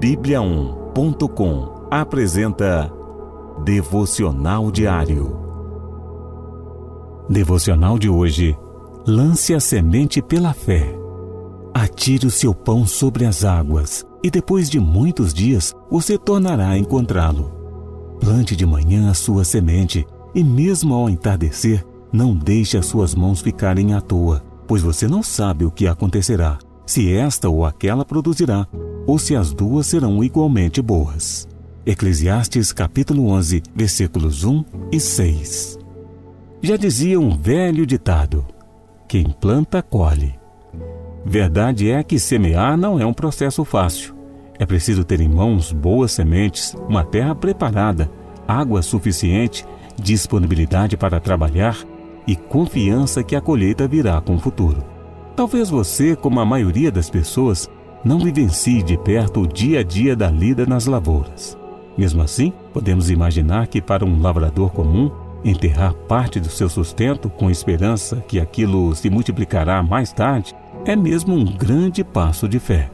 Bíblia1.com apresenta Devocional Diário. Devocional de hoje. Lance a semente pela fé. Atire o seu pão sobre as águas, e depois de muitos dias você tornará a encontrá-lo. Plante de manhã a sua semente, e mesmo ao entardecer, não deixe as suas mãos ficarem à toa, pois você não sabe o que acontecerá, se esta ou aquela produzirá, ou se as duas serão igualmente boas. Eclesiastes capítulo 11, versículos 1 e 6. Já dizia um velho ditado: quem planta, colhe. Verdade é que semear não é um processo fácil. É preciso ter em mãos boas sementes, uma terra preparada, água suficiente, disponibilidade para trabalhar e confiança que a colheita virá com o futuro. Talvez você, como a maioria das pessoas, não vivencie de perto o dia a dia da lida nas lavouras. Mesmo assim, podemos imaginar que para um lavrador comum, enterrar parte do seu sustento com esperança que aquilo se multiplicará mais tarde é mesmo um grande passo de fé.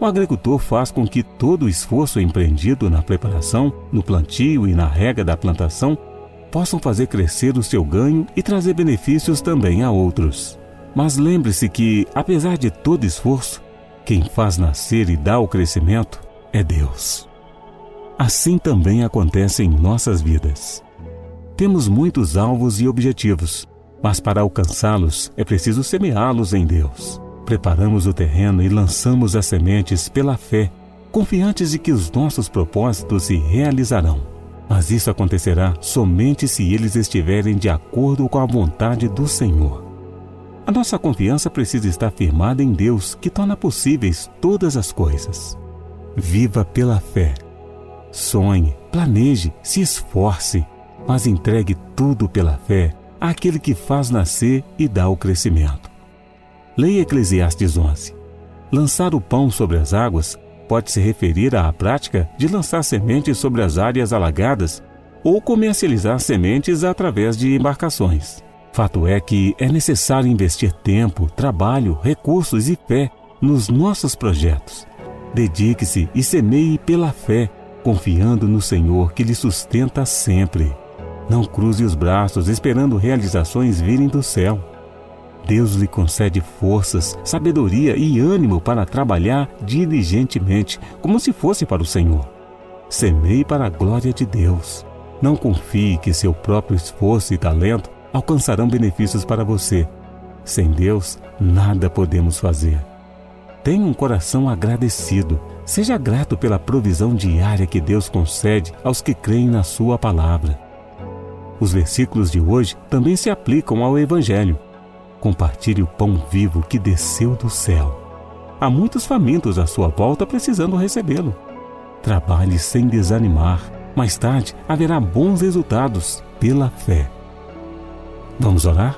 O agricultor faz com que todo o esforço empreendido na preparação, no plantio e na rega da plantação possam fazer crescer o seu ganho e trazer benefícios também a outros. Mas lembre-se que, apesar de todo esforço, quem faz nascer e dá o crescimento é Deus. Assim também acontece em nossas vidas. Temos muitos alvos e objetivos, mas para alcançá-los é preciso semeá-los em Deus. Preparamos o terreno e lançamos as sementes pela fé, confiantes de que os nossos propósitos se realizarão. Mas isso acontecerá somente se eles estiverem de acordo com a vontade do Senhor. A nossa confiança precisa estar firmada em Deus, que torna possíveis todas as coisas. Viva pela fé. Sonhe, planeje, se esforce, mas entregue tudo pela fé àquele que faz nascer e dá o crescimento. Leia Eclesiastes 11. Lançar o pão sobre as águas pode se referir à prática de lançar sementes sobre as áreas alagadas ou comercializar sementes através de embarcações. Fato é que é necessário investir tempo, trabalho, recursos e fé nos nossos projetos. Dedique-se e semeie pela fé, confiando no Senhor que lhe sustenta sempre. Não cruze os braços esperando realizações virem do céu. Deus lhe concede forças, sabedoria e ânimo para trabalhar diligentemente, como se fosse para o Senhor. Semeie para a glória de Deus. Não confie que seu próprio esforço e talento alcançarão benefícios para você. Sem Deus, nada podemos fazer. Tenha um coração agradecido. Seja grato pela provisão diária que Deus concede aos que creem na Sua palavra. Os versículos de hoje também se aplicam ao Evangelho. Compartilhe o pão vivo que desceu do céu. Há muitos famintos à sua volta precisando recebê-lo. Trabalhe sem desanimar. Mais tarde haverá bons resultados pela fé. Vamos orar?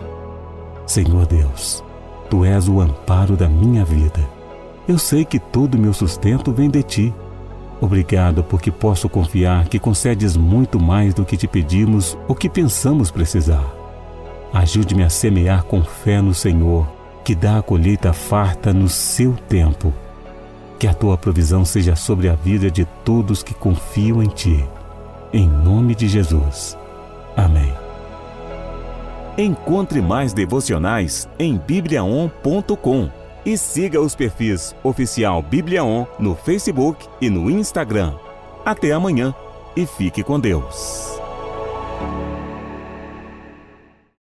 Senhor Deus, Tu és o amparo da minha vida. Eu sei que todo o meu sustento vem de Ti. Obrigado porque posso confiar que concedes muito mais do que te pedimos ou que pensamos precisar. Ajude-me a semear com fé no Senhor, que dá a colheita farta no seu tempo. Que a tua provisão seja sobre a vida de todos que confiam em ti. Em nome de Jesus. Amém. Encontre mais devocionais em bibliaon.com e siga os perfis oficial Bibliaon no Facebook e no Instagram. Até amanhã e fique com Deus.